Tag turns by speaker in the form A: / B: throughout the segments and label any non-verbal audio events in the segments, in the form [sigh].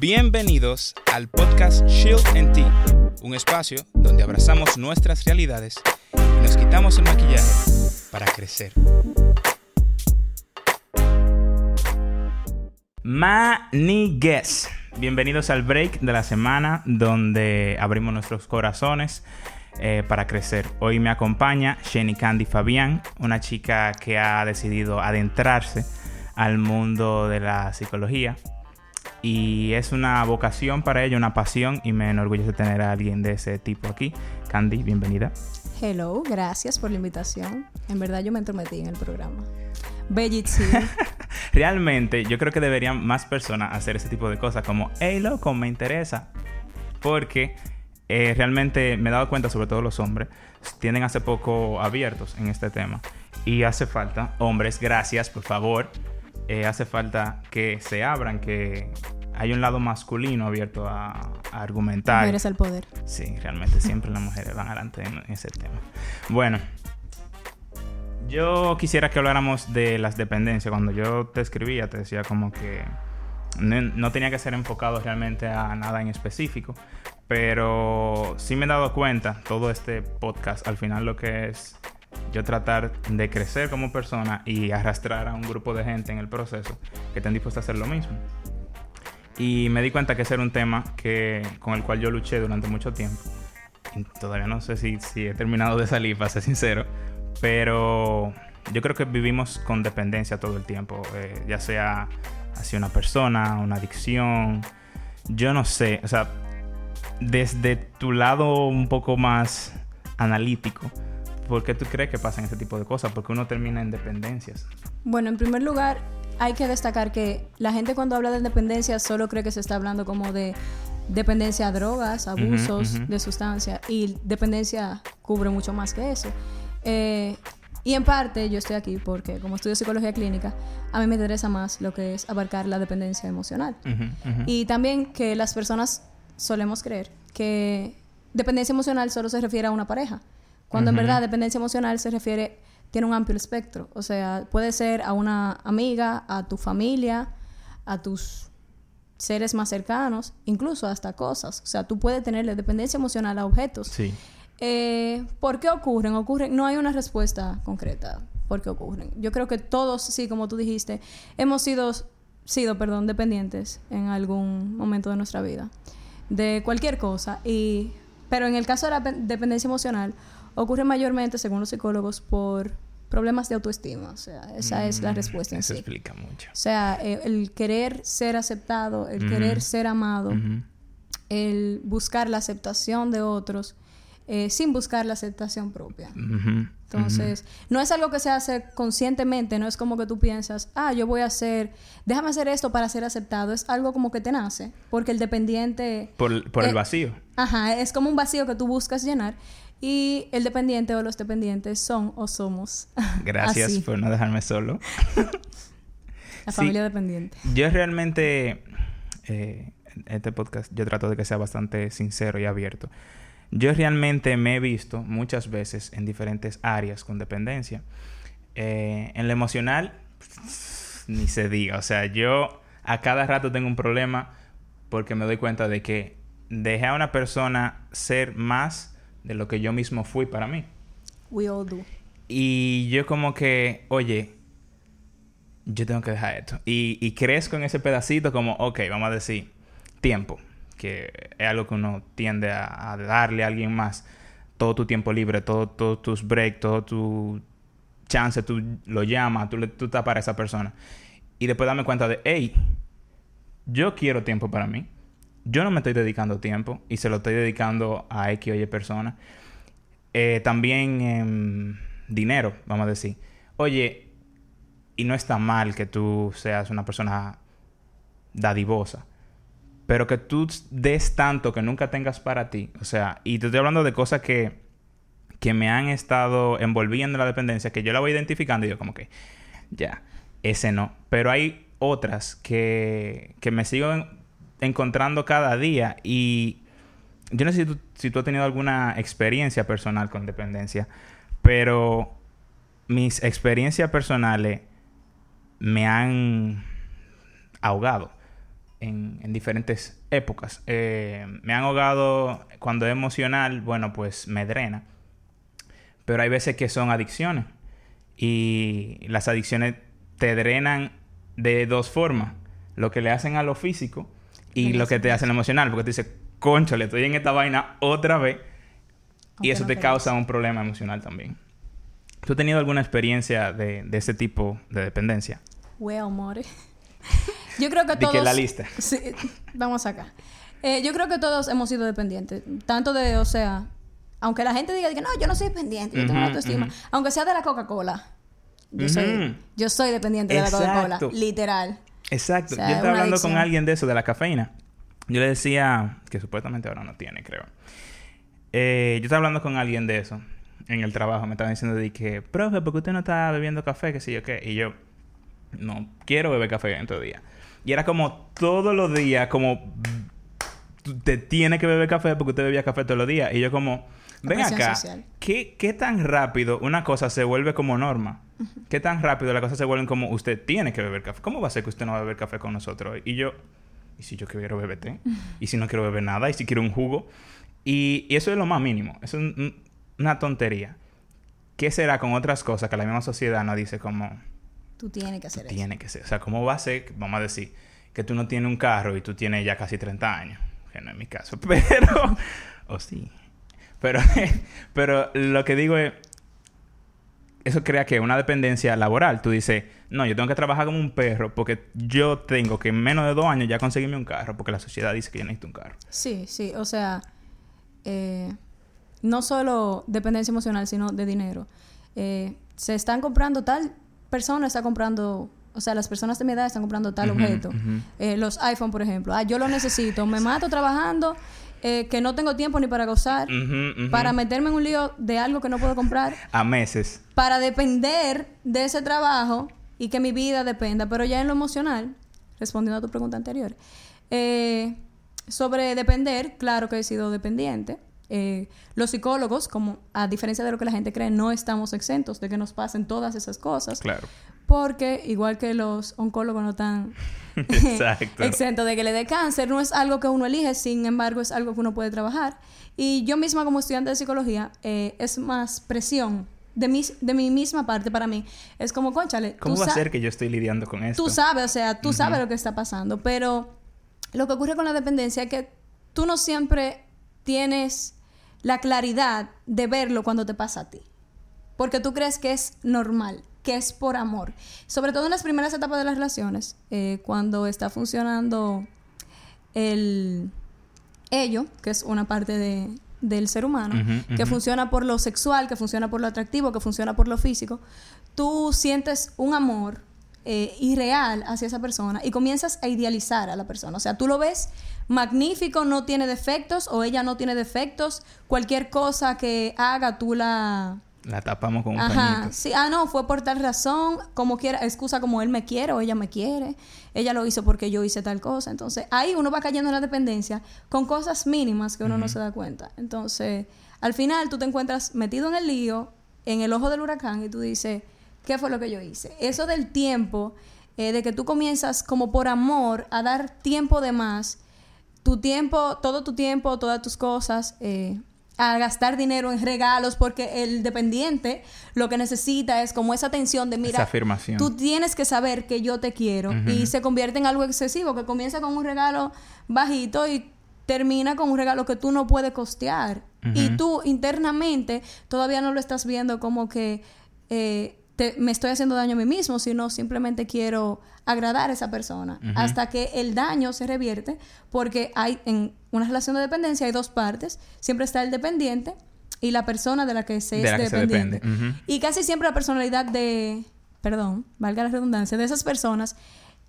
A: Bienvenidos al podcast Shield and Tea, un espacio donde abrazamos nuestras realidades y nos quitamos el maquillaje para crecer. Manigues. Bienvenidos al break de la semana donde abrimos nuestros corazones eh, para crecer. Hoy me acompaña Jenny Candy Fabián, una chica que ha decidido adentrarse al mundo de la psicología y es una vocación para ella, una pasión y me enorgullece tener a alguien de ese tipo aquí. Candy, bienvenida.
B: Hello, gracias por la invitación. En verdad yo me entrometí en el programa. Bellísimo. [laughs]
A: Realmente yo creo que deberían más personas hacer ese tipo de cosas como, hey loco, me interesa. Porque eh, realmente me he dado cuenta, sobre todo los hombres, tienden hace poco abiertos en este tema. Y hace falta, hombres, gracias, por favor, eh, hace falta que se abran, que hay un lado masculino abierto a, argumentar.
B: Mujeres al poder.
A: Sí, realmente siempre las mujeres van adelante en, ese tema. Bueno, yo quisiera que habláramos de las dependencias. Cuando yo te escribía, te decía como que no, tenía que ser enfocado realmente a nada en específico, pero sí me he dado cuenta, todo este podcast, al final lo que es yo tratar de crecer como persona y arrastrar a un grupo de gente en el proceso que estén dispuestos a hacer lo mismo. Y me di cuenta que ese era un tema que, con el cual yo luché durante mucho tiempo. Y todavía no sé si, si he terminado de salir, para ser sincero. Pero yo creo que vivimos con dependencia todo el tiempo. Eh, ya sea hacia una persona, una adicción. Yo no sé. O sea, desde tu lado un poco más analítico ¿Por qué tú crees que pasan ese tipo de cosas? Porque uno termina en dependencias.
B: Bueno, en primer lugar, hay que destacar que la gente cuando habla de dependencia solo cree que se está hablando como de dependencia a drogas, abusos de sustancia y dependencia cubre mucho más que eso. Eh, y en parte yo estoy aquí porque como estudio psicología clínica, a mí me interesa más lo que es abarcar la dependencia emocional. Y también que las personas solemos creer que dependencia emocional solo se refiere a una pareja. Cuando en verdad dependencia emocional se refiere, tiene un amplio espectro. O sea, puede ser a una amiga, a tu familia, a tus seres más cercanos, incluso hasta cosas. O sea, tú puedes tenerle dependencia emocional a objetos.
A: Sí.
B: Eh, ¿Por qué ocurren? Ocurren, no hay una respuesta concreta por qué ocurren. Yo creo que todos, sí, como tú dijiste, hemos sido, sido, perdón, dependientes en algún momento de nuestra vida de cualquier cosa. Y, pero en el caso de la dependencia emocional, ocurre mayormente, según los psicólogos, por problemas de autoestima. O sea, esa es la mm, respuesta en
A: Eso explica mucho.
B: O sea, eh, el, querer ser aceptado, el querer ser amado, el buscar la aceptación de otros eh, sin buscar la aceptación propia. Entonces, no es algo que se hace conscientemente, no es como que tú piensas, ah, yo voy a hacer, déjame hacer esto para ser aceptado. Es algo como que te nace, porque el dependiente...
A: Por, por el
B: eh,
A: vacío.
B: Ajá, es como un vacío que tú buscas llenar. Y el dependiente o los dependientes son o somos. [laughs]
A: Gracias por no dejarme solo. [laughs]
B: La familia dependiente.
A: Yo realmente, eh, este podcast, yo trato de que sea bastante sincero y abierto. Yo realmente me he visto muchas veces en diferentes áreas con dependencia. Eh, en lo emocional, [laughs] ni se diga. O sea, yo a cada rato tengo un problema porque me doy cuenta de que dejé a una persona ser más de lo que yo mismo fui para mí.
B: We all do.
A: Y yo como que, oye, yo tengo que dejar esto. Y, y crezco en ese pedacito como, ok, vamos a decir, tiempo, que es algo que uno tiende a, darle a alguien más. Todo tu tiempo libre, todos todo tus breaks, todo tu chance, tú lo llamas, tú, le, tú estás para esa persona. Y después dame cuenta de, hey, yo quiero tiempo para mí yo no me estoy dedicando tiempo y se lo estoy dedicando a X o Y personas. Eh, también dinero, vamos a decir. Oye, y no está mal que tú seas una persona dadivosa, pero que tú des tanto que nunca tengas para ti. O sea, y te estoy hablando de cosas que, que me han estado envolviendo en la dependencia, que yo la voy identificando y yo como que, ya, ese no. Pero hay otras que, que me sigo encontrando cada día y yo no sé si tú, has tenido alguna experiencia personal con dependencia, pero mis experiencias personales me han ahogado. en, diferentes épocas. Eh, me han ahogado cuando es emocional, bueno, pues me drena. Pero hay veces que son adicciones. Y las adicciones te drenan de dos formas. Lo que le hacen a lo físico y lo que te hacen emocional. Porque te dices, concho, le estoy en esta vaina otra vez. y eso te causa un problema emocional también. ¿Tú has tenido alguna experiencia de, de ese tipo de dependencia?
B: Well, more. [laughs] yo creo que todos...
A: que la lista.
B: Sí, vamos acá. Eh, yo creo que todos hemos sido dependientes. Tanto de, o sea, aunque la gente diga que no, yo no soy dependiente, yo tengo autoestima. Aunque sea de la Coca-Cola. Yo, soy, yo soy dependiente de la Coca-Cola. Literal.
A: Exacto. yo estaba hablando con alguien de eso, de la cafeína. Yo le decía, que supuestamente ahora no tiene, creo. Eh, yo estaba hablando con alguien de eso en el trabajo. Me estaba diciendo de que, profe, ¿por qué usted no está bebiendo café? Que sí, yo qué. Y yo, no quiero beber café en todo día. Y era como todos los días, como te tiene que beber café porque usted bebía café todos los días. Y yo como, ven acá, ¿qué, ¿qué, tan rápido una cosa se vuelve como norma? ¿Qué tan rápido las cosas se vuelven como usted tiene que beber café? ¿Cómo va a ser que usted no va a beber café con nosotros? Y yo, ¿y si yo quiero beber té? ¿Y si no quiero beber nada? ¿Y si quiero un jugo? Y, eso es lo más mínimo. Es una tontería. ¿Qué será con otras cosas que la misma sociedad nos dice como
B: Tú tienes que hacer eso.
A: Tiene que ser. O sea, ¿cómo va a ser, vamos a decir, que tú no tienes un carro y tú tienes ya casi 30 años? Que no es mi caso. [laughs] Pero... o sí. Pero, [laughs] pero lo que digo es... Eso crea que una dependencia laboral. Tú dices, no, yo tengo que trabajar como un perro porque yo tengo que en menos de dos años ya conseguirme un carro porque la sociedad dice que yo necesito un carro.
B: Sí, sí. O sea, eh, no solo dependencia emocional, sino de dinero. Eh, se están comprando tal persona está comprando, o sea, las personas de mi edad están comprando tal objeto. Eh, los iPhone, por ejemplo. Ah, yo lo necesito, me mato trabajando, eh, que no tengo tiempo ni para gozar, para meterme en un lío de algo que no puedo comprar. [laughs]
A: A meses.
B: Para depender de ese trabajo y que mi vida dependa. Pero ya en lo emocional, respondiendo a tu pregunta anterior, eh, sobre depender, claro que he sido dependiente. Eh, los psicólogos, como a diferencia de lo que la gente cree, no estamos exentos de que nos pasen todas esas cosas.
A: Claro.
B: Porque, igual que los oncólogos no están [laughs] [laughs] exentos de que le dé cáncer, no es algo que uno elige, sin embargo, es algo que uno puede trabajar. Y yo misma, como estudiante de psicología, eh, es más presión de mi, de mi misma parte para mí. Es como, conchale.
A: ¿Cómo va a ser que yo estoy lidiando con esto?
B: Tú sabes, o sea, tú sabes lo que está pasando, pero lo que ocurre con la dependencia es que tú no siempre tienes la claridad de verlo cuando te pasa a ti. Porque tú crees que es normal, que es por amor. Sobre todo en las primeras etapas de las relaciones, eh, cuando está funcionando el ello, que es una parte de, del ser humano, que funciona por lo sexual, que funciona por lo atractivo, que funciona por lo físico, tú sientes un amor eh, irreal hacia esa persona y comienzas a idealizar a la persona. O sea, tú lo ves magnífico, no tiene defectos o ella no tiene defectos. Cualquier cosa que haga, tú la...
A: La tapamos con un Ajá,
B: sí. Ah, no, fue por tal razón, como quiera, excusa como él me quiere o ella me quiere. Ella lo hizo porque yo hice tal cosa. Entonces, ahí uno va cayendo en la dependencia con cosas mínimas que uno no se da cuenta. Entonces, al final tú te encuentras metido en el lío, en el ojo del huracán y tú dices, ¿qué fue lo que yo hice? Eso del tiempo, eh, de que tú comienzas como por amor a dar tiempo de más tu tiempo, todo tu tiempo, todas tus cosas, eh, a gastar dinero en regalos, porque el dependiente lo que necesita es como esa atención de, mira,
A: esa afirmación.
B: tú tienes que saber que yo te quiero. Y se convierte en algo excesivo, que comienza con un regalo bajito y termina con un regalo que tú no puedes costear. Y tú internamente todavía no lo estás viendo como que... Eh, me estoy haciendo daño a mí mismo, sino simplemente quiero agradar a esa persona. Hasta que el daño se revierte, porque hay en una relación de dependencia hay dos partes. Siempre está el dependiente y la persona de la que se es dependiente. Y casi siempre la personalidad de, perdón, valga la redundancia, de esas personas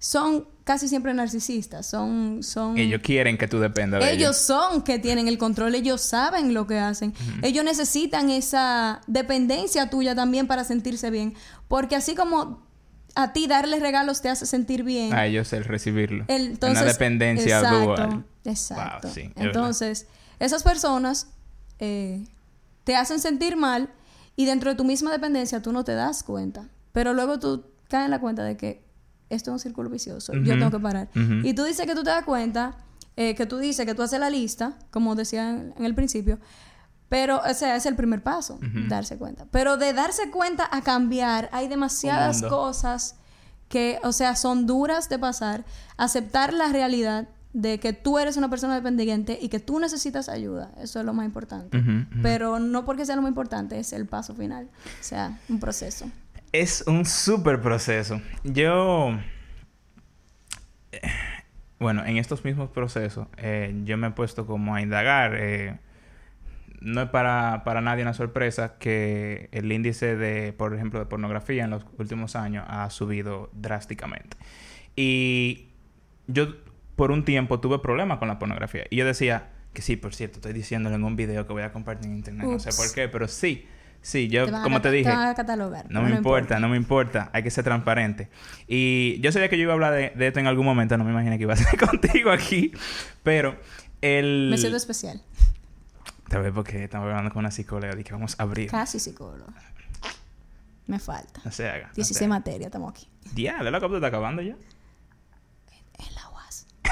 B: son casi siempre narcisistas, son, son...
A: Ellos quieren que tú dependas de
B: ellos. Ellos son que tienen el control, ellos saben lo que hacen. Ellos necesitan esa dependencia tuya también para sentirse bien. Porque así como a ti darles regalos te hace sentir bien.
A: A ellos el recibirlo. Una dependencia
B: exacto, Exacto. Entonces, esas personas eh, te hacen sentir mal y dentro de tu misma dependencia tú no te das cuenta. Pero luego tú caes en la cuenta de que esto es un círculo vicioso, yo tengo que parar. Y tú dices que tú te das cuenta, eh, que tú dices que tú haces la lista, como decía en, el principio, pero, o sea, es el primer paso, darse cuenta. Pero de darse cuenta a cambiar, hay demasiadas cosas que, o sea, son duras de pasar. Aceptar la realidad de que tú eres una persona dependiente y que tú necesitas ayuda. Eso es lo más importante. Pero no porque sea lo más importante, es el paso final. O sea, un proceso.
A: Es un súper proceso. Yo... Bueno, en estos mismos procesos, eh, yo me he puesto como a indagar. Eh, no es para, para nadie una sorpresa que el índice de, por ejemplo, de pornografía en los últimos años ha subido drásticamente. Y yo por un tiempo tuve problemas con la pornografía. Y yo decía, que sí, por cierto, estoy diciéndolo en un video que voy a compartir en internet, no sé por qué, pero sí. Sí, yo, como te dije, no, me importa, no me importa, hay que ser transparente. Y yo sabía que yo iba a hablar de, esto en algún momento, no me imaginé que iba a ser [laughs] contigo aquí, pero el...
B: Me siento especial.
A: Tal vez porque estamos hablando con una psicóloga y que vamos a abrir.
B: Casi psicóloga. Me falta.
A: No se haga.
B: 16 materias, estamos aquí.
A: Ya, ¿de la está acabando ya?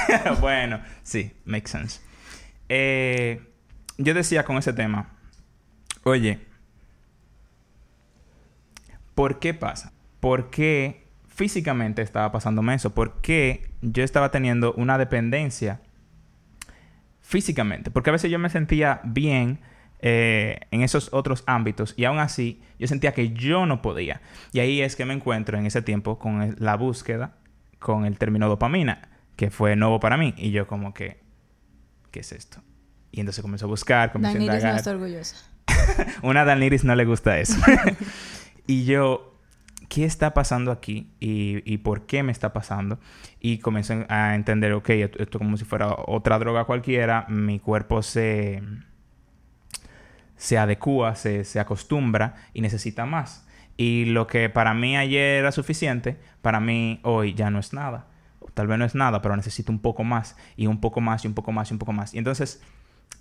A: [laughs] bueno, sí, makes sense. Eh, yo decía con ese tema, oye, ¿por qué pasa? ¿Por qué físicamente estaba pasándome eso? ¿Por qué yo estaba teniendo una dependencia físicamente? Porque a veces yo me sentía bien eh, en esos otros ámbitos y aún así yo sentía que yo no podía. Y ahí es que me encuentro en ese tiempo con la búsqueda con el término dopamina que fue nuevo para mí. Y yo como que, ¿qué es esto? Y entonces comenzó a buscar, comenzó a indagar.
B: no está orgullosa. [laughs]
A: Una Daniris no le gusta eso. [laughs] y yo, ¿qué está pasando aquí? Y, y, por qué me está pasando? Y comencé a entender, ok, esto, como si fuera otra droga cualquiera. Mi cuerpo se, se adecua, se, se acostumbra y necesita más. Y lo que para mí ayer era suficiente, para mí hoy ya no es nada tal vez no es nada, pero necesito un poco más y un poco más y un poco más y un poco más. Y entonces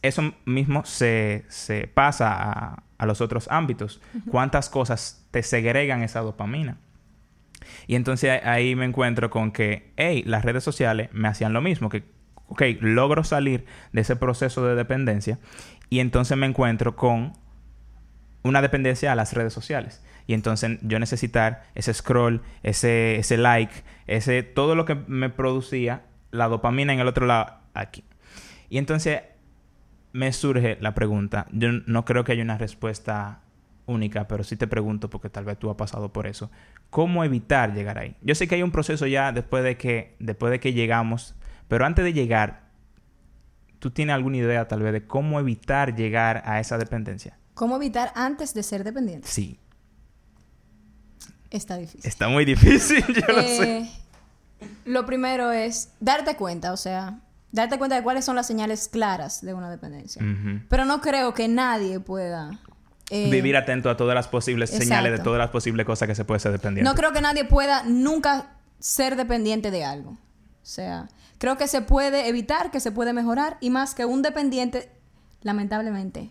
A: eso mismo se, pasa a, los otros ámbitos. ¿Cuántas cosas te segregan esa dopamina? Y entonces ahí me encuentro con que, hey, las redes sociales me hacían lo mismo, que, ok, logro salir de ese proceso de dependencia y entonces me encuentro con una dependencia a las redes sociales. Y entonces yo necesitar ese scroll, ese, ese like, ese, todo lo que me producía la dopamina en el otro lado aquí. Y entonces me surge la pregunta. Yo no creo que haya una respuesta única, pero sí te pregunto porque tal vez tú has pasado por eso. ¿Cómo evitar llegar ahí? Yo sé que hay un proceso ya después de que, después de que llegamos, pero antes de llegar, ¿tú tienes alguna idea tal vez de cómo evitar llegar a esa dependencia?
B: ¿Cómo evitar antes de ser dependiente?
A: Sí.
B: Está difícil.
A: Está muy difícil, [laughs] yo lo sé. Eh,
B: lo primero es darte cuenta, o sea, darte cuenta de cuáles son las señales claras de una dependencia. Pero no creo que nadie pueda...
A: Eh, Vivir atento a todas las posibles señales de todas las posibles cosas que se puede ser dependiente.
B: No creo que nadie pueda nunca ser dependiente de algo. O sea, creo que se puede evitar, que se puede mejorar y más que un dependiente, lamentablemente,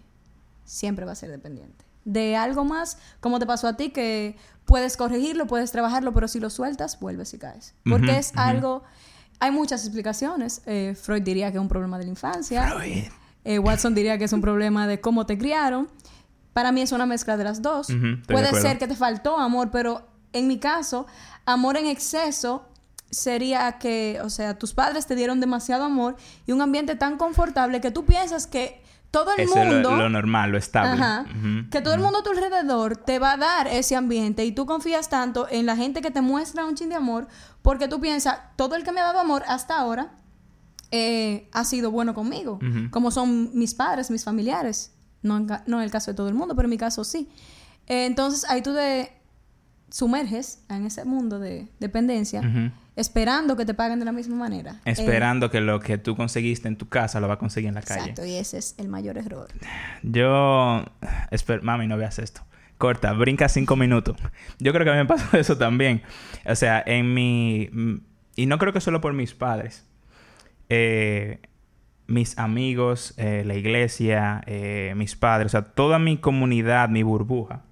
B: siempre va a ser dependiente. De algo más, como te pasó a ti, que puedes corregirlo, puedes trabajarlo, pero si lo sueltas, vuelves y caes. Porque es algo... Hay muchas explicaciones. Eh, Freud diría que es un problema de la infancia. Eh, Watson diría que es un problema de cómo te criaron. Para mí es una mezcla de las dos. Puede ser que te faltó amor, pero en mi caso, amor en exceso sería que, o sea, tus padres te dieron demasiado amor y un ambiente tan confortable que tú piensas que todo el mundo.
A: Lo, lo, normal, lo estable.
B: que todo el mundo a tu alrededor te va a dar ese ambiente y tú confías tanto en la gente que te muestra un chin de amor porque tú piensas, todo el que me ha dado amor hasta ahora eh, ha sido bueno conmigo, como son mis padres, mis familiares. No en, no en el caso de todo el mundo, pero en mi caso sí. Eh, entonces ahí tú te sumerges en ese mundo de dependencia esperando que te paguen de la misma manera.
A: Esperando que lo que tú conseguiste en tu casa lo va a conseguir en la calle.
B: Exacto, y ese es el mayor error.
A: Yo... Mami, no veas esto. Corta, brinca cinco minutos. Yo creo que a mí me pasó [laughs] eso también. O sea, en mi... Y no creo que solo por mis padres. Eh, mis amigos, eh, la iglesia, eh, mis padres, o sea, toda mi comunidad, mi burbuja,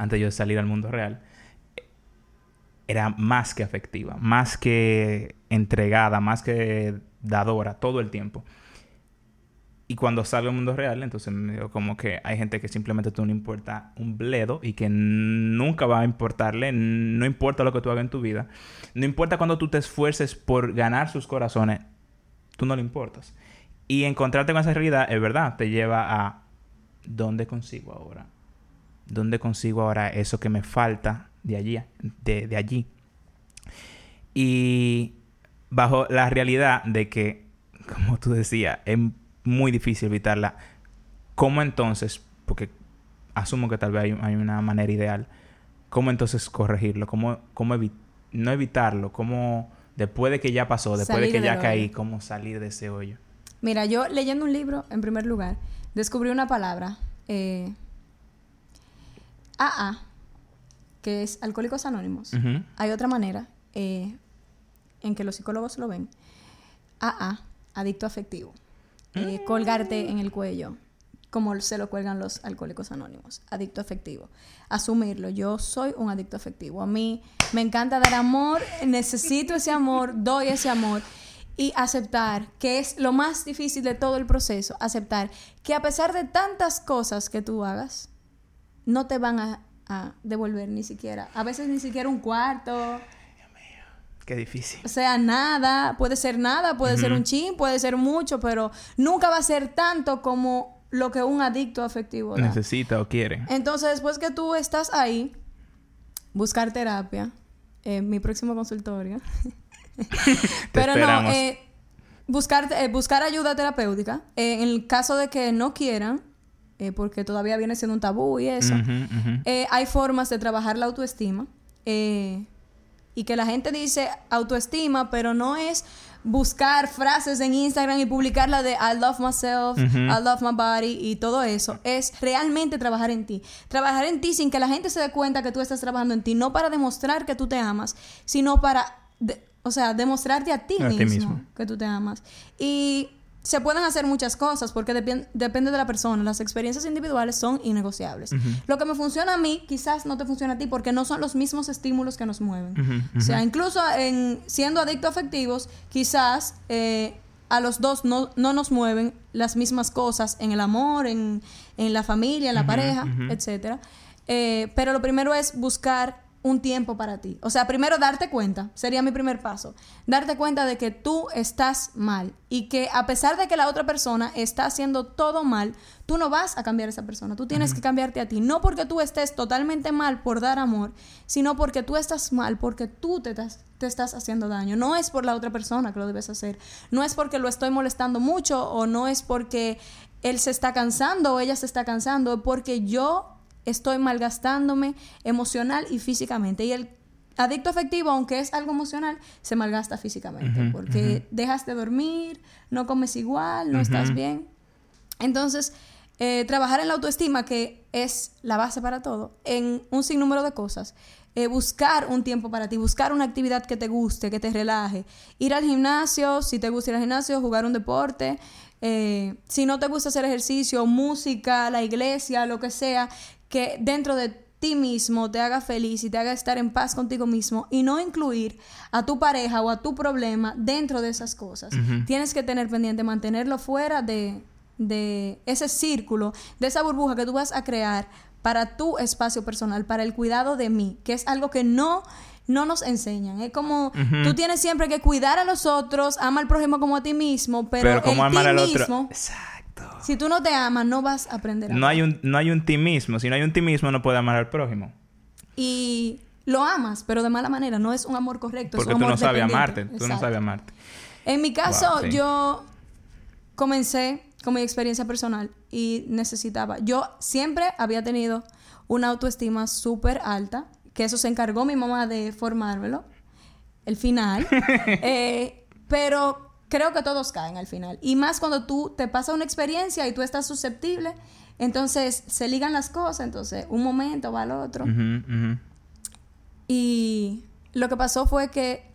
A: antes de yo salir al mundo real, era más que afectiva, más que entregada, más que dadora todo el tiempo. Y cuando sale al mundo real, entonces me digo como que hay gente que simplemente tú no importa un bledo y que nunca va a importarle, no importa lo que tú hagas en tu vida, no importa cuando tú te esfuerces por ganar sus corazones, tú no le importas. Y encontrarte con esa realidad, es verdad, te lleva a ¿dónde consigo ahora? ¿Dónde consigo ahora eso que me falta de allí? De, de allí. Y bajo la realidad de que, [laughs] como tú decías, es muy difícil evitarla. ¿Cómo entonces, porque asumo que tal vez hay, una manera ideal, cómo entonces corregirlo? ¿Cómo, cómo no evitarlo? ¿Cómo, después de que ya pasó, después de que ya caí, cómo salir de ese hoyo?
B: Mira, yo leyendo un libro, en primer lugar, descubrí una palabra, eh, AA, que es Alcohólicos Anónimos. Hay otra manera eh, en que los psicólogos lo ven. AA, adicto afectivo. Eh, colgarte en el cuello, como se lo cuelgan los alcohólicos anónimos, adicto afectivo. Asumirlo, yo soy un adicto afectivo. A mí me encanta dar amor, necesito ese amor, doy ese amor. Y aceptar, que es lo más difícil de todo el proceso, aceptar que a pesar de tantas cosas que tú hagas, no te van a, a devolver ni siquiera, a veces ni siquiera un cuarto,
A: Qué difícil.
B: O sea, nada, puede ser nada, puede ser un chin, puede ser mucho, pero nunca va a ser tanto como lo que un adicto afectivo
A: necesita o quiere.
B: Entonces, después que tú estás ahí, buscar terapia, eh, mi próximo consultorio. [laughs] pero no, eh, buscar, eh, buscar ayuda terapéutica. en el caso de que no quieran, porque todavía viene siendo un tabú y eso, hay formas de trabajar la autoestima. Eh, y que la gente dice autoestima, pero no es buscar frases en Instagram y publicarla de I love myself, I love my body y todo eso. Es realmente trabajar en ti. Trabajar en ti sin que la gente se dé cuenta que tú estás trabajando en ti, no para demostrar que tú te amas, sino para, o sea, demostrarte a ti, mismo, ti mismo que tú te amas. Y se pueden hacer muchas cosas porque depende de la persona. Las experiencias individuales son innegociables. Lo que me funciona a mí quizás no te funciona a ti porque no son los mismos estímulos que nos mueven. O sea, incluso en siendo adictos afectivos, quizás eh, a los dos no, no, nos mueven las mismas cosas en el amor, en, en la familia, en la pareja, etc. Eh, pero lo primero es buscar un tiempo para ti. O sea, primero darte cuenta, sería mi primer paso. Darte cuenta de que tú estás mal y que a pesar de que la otra persona está haciendo todo mal, tú no vas a cambiar a esa persona. Tú tienes que cambiarte a ti. No porque tú estés totalmente mal por dar amor, sino porque tú estás mal, porque tú te, te estás haciendo daño. No es por la otra persona que lo debes hacer. No es porque lo estoy molestando mucho o no es porque él se está cansando o ella se está cansando, es porque yo estoy malgastándome emocional y físicamente. Y el adicto afectivo, aunque es algo emocional, se malgasta físicamente porque dejas de dormir, no comes igual, no estás bien. Entonces, eh, trabajar en la autoestima, que es la base para todo, en un sinnúmero de cosas. Eh, buscar un tiempo para ti, buscar una actividad que te guste, que te relaje. Ir al gimnasio, si te gusta ir al gimnasio, jugar un deporte. Eh, si no te gusta hacer ejercicio, música, la iglesia, lo que sea, que dentro de ti mismo te haga feliz y te haga estar en paz contigo mismo y no incluir a tu pareja o a tu problema dentro de esas cosas. Tienes que tener pendiente mantenerlo fuera de, de ese círculo, de esa burbuja que tú vas a crear para tu espacio personal, para el cuidado de mí, que es algo que no no nos enseñan. Es como tú tienes siempre que cuidar a los otros, ama al prójimo como a ti mismo, pero, pero como amar al otro. Si tú no te amas, no vas a aprender a
A: no hay un No hay un ti mismo. Si no hay un ti mismo, no puedes amar al prójimo.
B: Y lo amas, pero de mala manera. No es un amor correcto.
A: Porque tú no sabes amarte. Tú no sabes amarte.
B: En mi caso, yo comencé con mi experiencia personal y necesitaba... Yo siempre había tenido una autoestima súper alta, que eso se encargó mi mamá de formármelo, el final. [laughs] eh, pero creo que todos caen al final. Y más cuando tú te pasa una experiencia y tú estás susceptible, entonces se ligan las cosas, entonces un momento va al otro. Y lo que pasó fue que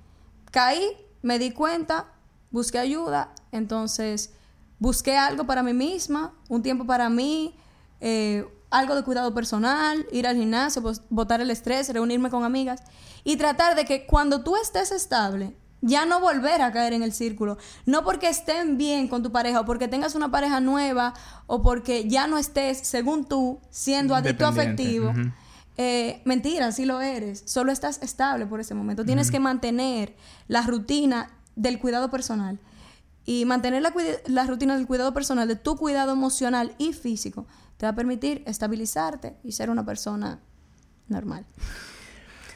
B: caí, me di cuenta, busqué ayuda, entonces busqué algo para mí misma, un tiempo para mí, eh, algo de cuidado personal, ir al gimnasio, botar el estrés, reunirme con amigas y tratar de que cuando tú estés estable, ya no volver a caer en el círculo. No porque estén bien con tu pareja o porque tengas una pareja nueva o porque ya no estés, según tú, siendo adicto afectivo. Eh, mentira, sí lo eres. Solo estás estable por ese momento. Tienes que mantener la rutina del cuidado personal. Y mantener la, la, rutina del cuidado personal, de tu cuidado emocional y físico, te va a permitir estabilizarte y ser una persona normal.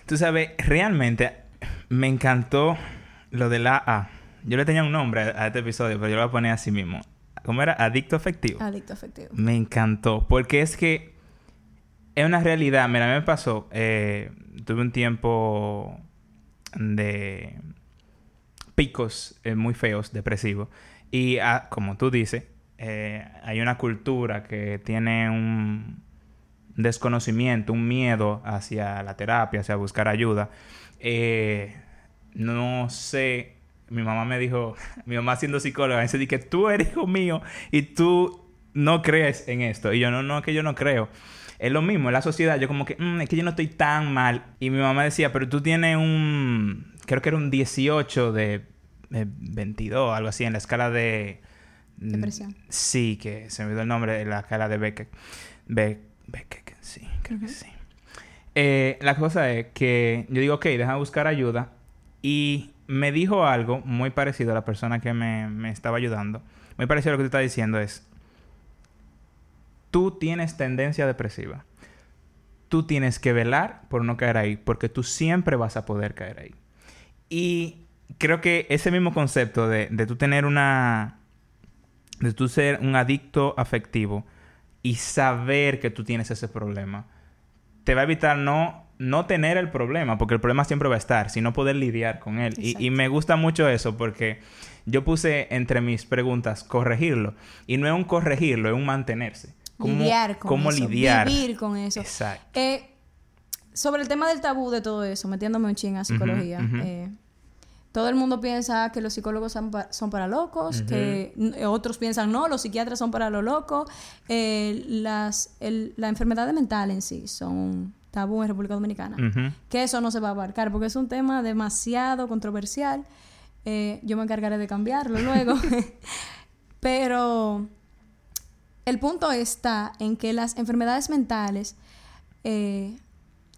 A: Tú sabes, realmente me encantó lo de la A. Yo le tenía un nombre a este episodio, pero yo lo voy a poner así mismo. ¿Cómo era? Adicto afectivo.
B: Adicto afectivo.
A: Me encantó. Porque es que es una realidad. Mira, a mí me pasó. Eh, tuve un tiempo de picos eh, muy feos, depresivos. Y ah, como tú dices, eh, hay una cultura que tiene un desconocimiento, un miedo hacia la terapia, hacia buscar ayuda. Eh, no sé, mi mamá me dijo, [laughs] mi mamá siendo psicóloga, me dice que tú eres hijo mío y tú no crees en esto. Y yo, no, no, que yo no creo. Es lo mismo, en la sociedad, yo como que, mm, es que yo no estoy tan mal. Y mi mamá decía, pero tú tienes un, creo que era un 18 de, 22, algo así, en la escala de...
B: Mm, Depresión.
A: Sí, que se me dio el nombre de la escala de Beckett. Beckett, sí, creo que sí. Eh, la cosa es que yo digo, ok, deja buscar ayuda. Y me dijo algo muy parecido a la persona que me, estaba ayudando. Muy parecido a lo que tú estás diciendo es, tú tienes tendencia depresiva. Tú tienes que velar por no caer ahí, porque tú siempre vas a poder caer ahí. Y creo que ese mismo concepto de, de tú tener una... de tú ser un adicto afectivo y saber que tú tienes ese problema, te va a evitar no no tener el problema, porque el problema siempre va a estar, sino poder lidiar con él. Y, me gusta mucho eso porque yo puse entre mis preguntas corregirlo. Y no es un corregirlo, es un mantenerse.
B: lidiar con
A: cómo
B: eso.
A: lidiar.
B: Vivir con eso.
A: Exacto.
B: Eh, sobre el tema del tabú de todo eso, metiéndome un ching a psicología. Eh, todo el mundo piensa que los psicólogos son, para locos, que otros piensan no, los psiquiatras son para lo loco. Eh, las, la enfermedad mental en sí son tabú en República Dominicana. Que eso no se va a abarcar porque es un tema demasiado controversial. Eh, yo me encargaré de cambiarlo [laughs] luego. [laughs] Pero el punto está en que las enfermedades mentales, eh,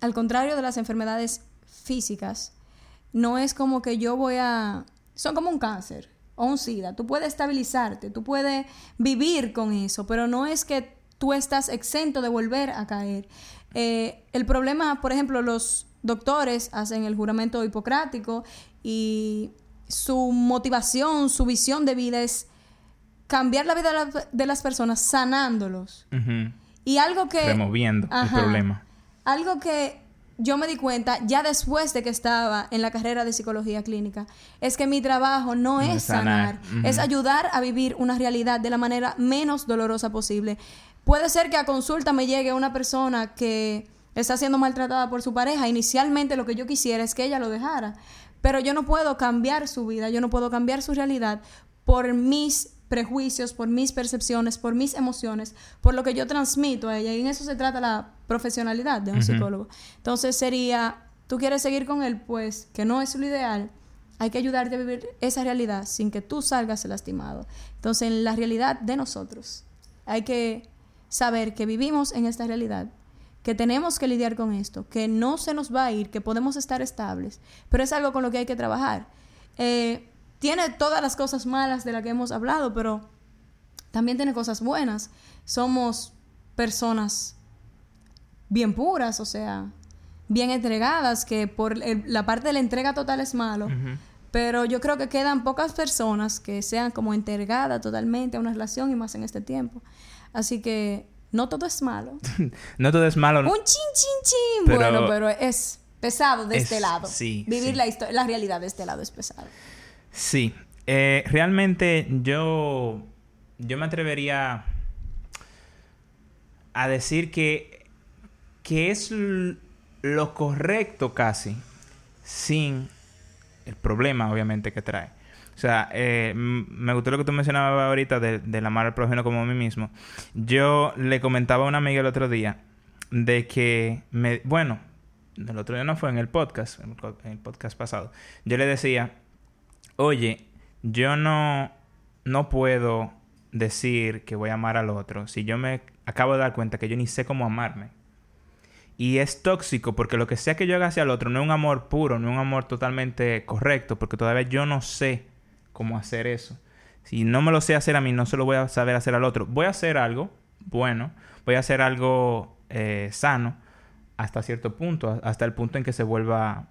B: al contrario de las enfermedades físicas, no es como que yo voy a... Son como un cáncer o un SIDA. Tú puedes estabilizarte, tú puedes vivir con eso, pero no es que tú estás exento de volver a caer. Eh, el problema, por ejemplo, los doctores hacen el juramento hipocrático y su motivación, su visión de vida es cambiar la vida de, las personas sanándolos. Y algo que...
A: Removiendo el problema.
B: Algo que yo me di cuenta ya después de que estaba en la carrera de psicología clínica, es que mi trabajo no, es sanar, es ayudar a vivir una realidad de la manera menos dolorosa posible. Puede ser que a consulta me llegue una persona que está siendo maltratada por su pareja. Inicialmente lo que yo quisiera es que ella lo dejara. Pero yo no puedo cambiar su vida, yo no puedo cambiar su realidad por mis prejuicios, por mis percepciones, por mis emociones, por lo que yo transmito a ella. Y en eso se trata la profesionalidad de un psicólogo. Entonces sería, tú quieres seguir con él, pues que no es lo ideal. Hay que ayudarte a vivir esa realidad sin que tú salgas lastimado. Entonces, en la realidad de nosotros, hay que saber que vivimos en esta realidad, que tenemos que lidiar con esto, que no se nos va a ir, que podemos estar estables, pero es algo con lo que hay que trabajar. Eh, tiene todas las cosas malas de las que hemos hablado, pero también tiene cosas buenas. Somos personas bien puras, o sea, bien entregadas, que por la parte de la entrega total es malo. Pero yo creo que quedan pocas personas que sean como entregadas totalmente a una relación y más en este tiempo. Así que no todo es malo. [laughs]
A: no todo es malo.
B: Un chin, chin, chin. bueno, pero es pesado de este lado.
A: Sí.
B: Vivir La, la realidad de este lado es pesado.
A: Sí. Eh, realmente yo, yo me atrevería a decir que, que es lo correcto casi, sin el problema obviamente que trae. O sea, eh, me gustó lo que tú mencionabas ahorita de, del amar al prójimo como a mí mismo. Yo le comentaba a una amiga el otro día de que, me, bueno, el otro día no fue en el podcast, en el podcast pasado. Yo le decía, oye, yo no, no puedo decir que voy a amar al otro si yo me acabo de dar cuenta que yo ni sé cómo amarme. Y es tóxico porque lo que sea que yo haga hacia el otro no es un amor puro, no es un amor totalmente correcto, porque todavía yo no sé cómo hacer eso. Si no me lo sé hacer a mí, no se lo voy a saber hacer al otro. Voy a hacer algo bueno, voy a hacer algo eh, sano hasta cierto punto, hasta el punto en que se vuelva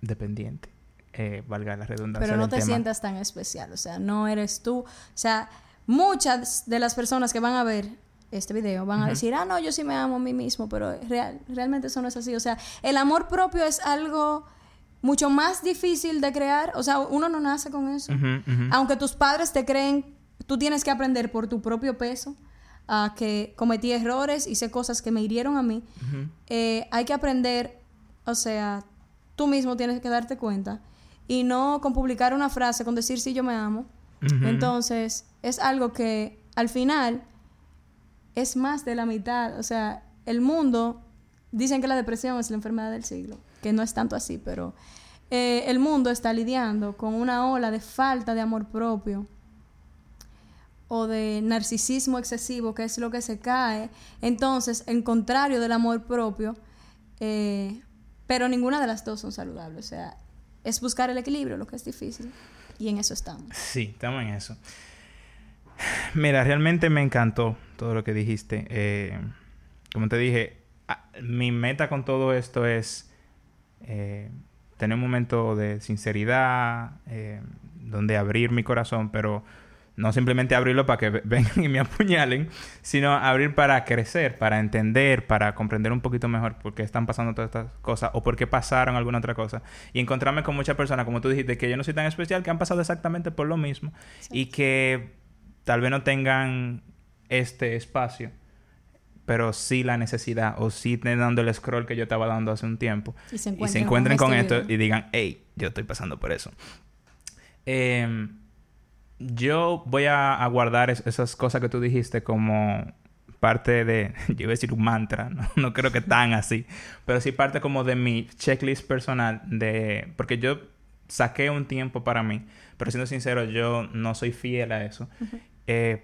A: dependiente. Eh, valga la redundancia.
B: Pero no te sientas tan especial, o sea, no eres tú. O sea, muchas de las personas que van a ver este video van a decir, ah, no, yo sí me amo a mí mismo, pero real, realmente eso no es así. O sea, el amor propio es algo mucho más difícil de crear. O sea, uno no nace con eso. Aunque tus padres te creen, tú tienes que aprender por tu propio peso a que cometí errores, hice cosas que me hirieron a mí. Eh, hay que aprender, o sea, tú mismo tienes que darte cuenta y no con publicar una frase, con decir sí, yo me amo. Entonces, es algo que al final es más de la mitad. O sea, el mundo, dicen que la depresión es la enfermedad del siglo, que no es tanto así, pero eh, el mundo está lidiando con una ola de falta de amor propio o de narcisismo excesivo, que es lo que se cae. Entonces, en contrario del amor propio, eh, pero ninguna de las dos son saludables. O sea, es buscar el equilibrio, lo que es difícil. Y en eso estamos.
A: Sí, estamos en eso. Mira, realmente me encantó todo lo que dijiste. Eh, como te dije, mi meta con todo esto es eh, tener un momento de sinceridad, eh, donde abrir mi corazón, pero no simplemente abrirlo para que [laughs] vengan y me apuñalen, sino abrir para crecer, para entender, para comprender un poquito mejor por qué están pasando todas estas cosas o por qué pasaron alguna otra cosa. Y encontrarme con muchas personas, como tú dijiste, que yo no soy tan especial, que han pasado exactamente por lo mismo y que tal vez no tengan este espacio, pero sí la necesidad o sí dando el scroll que yo estaba dando hace un tiempo y se encuentren, con, este esto y digan, hey, yo estoy pasando por eso. Em, yo voy a, guardar esas cosas que tú dijiste como parte de, [laughs] yo iba a decir un mantra, no, [laughs] no creo que tan así, pero sí parte como de mi checklist personal de, porque yo saqué un tiempo para mí, pero siendo sincero, yo no soy fiel a eso. Eh,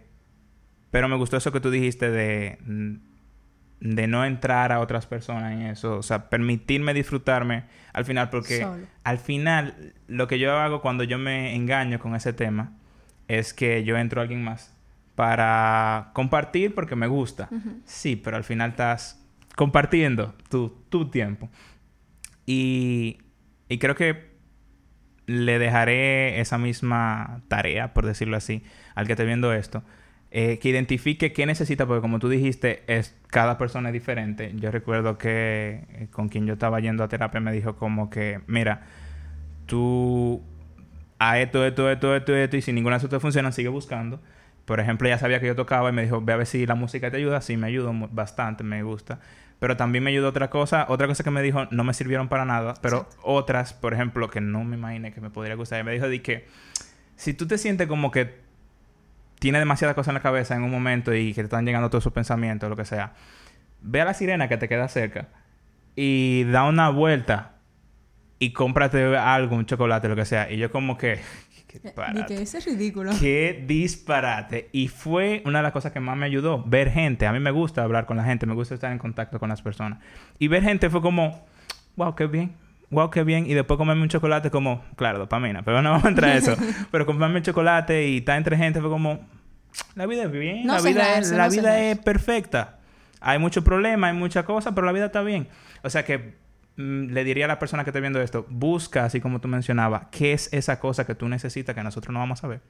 A: pero me gustó eso que tú dijiste de, de no entrar a otras personas en eso. O sea, permitirme disfrutarme al final, porque al final lo que yo hago cuando yo me engaño con ese tema es que yo entro a alguien más para compartir porque me gusta. Sí, pero al final estás compartiendo tu, tu tiempo. Y, y creo que le dejaré esa misma tarea, por decirlo así, al que esté viendo esto, eh, que identifique qué necesita, porque como tú dijiste, es cada persona es diferente. Yo recuerdo que eh, con quien yo estaba yendo a terapia me dijo como que, mira, tú a esto, esto, esto, esto, esto, y si ninguna de esas funciona, sigue buscando. Por ejemplo, ella sabía que yo tocaba y me dijo, ve a ver si la música te ayuda. Sí, me ayudó bastante, me gusta. Pero también me ayudó otra cosa. Otra cosa que me dijo, no me sirvieron para nada. Pero otras, por ejemplo, que no me imaginé que me podría gustar. Y me dijo, di que si tú te sientes como que tiene demasiadas cosas en la cabeza en un momento y que te están llegando todos sus pensamientos, lo que sea, ve a la sirena que te queda cerca y da una vuelta y cómprate algo, un chocolate, lo que sea. Y yo como que... [laughs]
B: Qué disparate. que ese es ridículo.
A: Qué disparate. Y fue una de las cosas que más me ayudó. Ver gente. A mí me gusta hablar con la gente. Me gusta estar en contacto con las personas. Y ver gente fue como... Wow, qué bien wow, qué bien. Y después comerme un chocolate como, claro, dopamina, pero no vamos a entrar a eso. [laughs] pero comerme el chocolate y estar entre gente fue como, la vida es bien, la vida, es, la vida es perfecta. Hay mucho problema, hay muchas cosas, pero la vida está bien. O sea que mm, le diría a la persona que esté viendo esto, busca, así como tú mencionabas, qué es esa cosa que tú necesitas que nosotros no vamos a ver.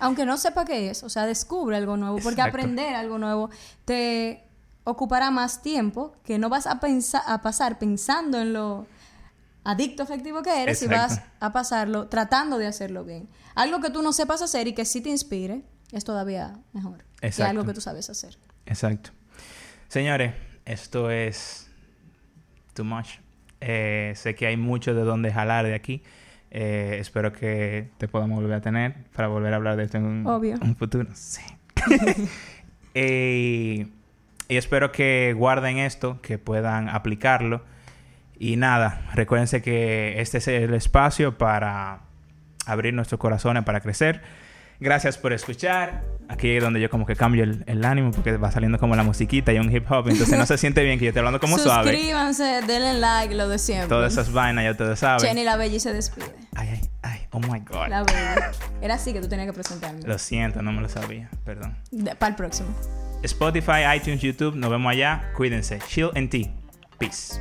B: Aunque no sepa qué es, o sea, descubre algo nuevo, porque aprender algo nuevo te ocupará más tiempo que no vas a, pensar, a pasar pensando en lo adicto afectivo que eres y vas a pasarlo tratando de hacerlo bien. Algo que tú no sepas hacer y que sí te inspire es todavía mejor que algo que tú sabes hacer.
A: Exacto. Señores, esto es too much. Eh, sé que hay mucho de donde jalar de aquí. Eh, espero que te podamos volver a tener para volver a hablar de esto en un,
B: Obvio.
A: un futuro. Sí. [laughs] [laughs] Eh, y espero que guarden esto, que puedan aplicarlo. Y nada, recuérdense que este es el espacio para abrir nuestros corazones, para crecer. Gracias por escuchar. Aquí es donde yo como que cambio el, el ánimo porque va saliendo como la musiquita y un hip hop. Entonces no se siente bien que yo esté hablando como suave.
B: Suscríbanse, denle like, lo de siempre.
A: Todas esas vainas ya ustedes saben.
B: Jenny la Bella se despide.
A: Ay, ay, ay. Oh my God.
B: La Bella. Era así que tú tenías que presentarme.
A: Lo siento, no me lo sabía. Perdón.
B: Para el próximo.
A: Spotify, iTunes, YouTube. Nos vemos allá. Cuídense. Chill and tea. Peace.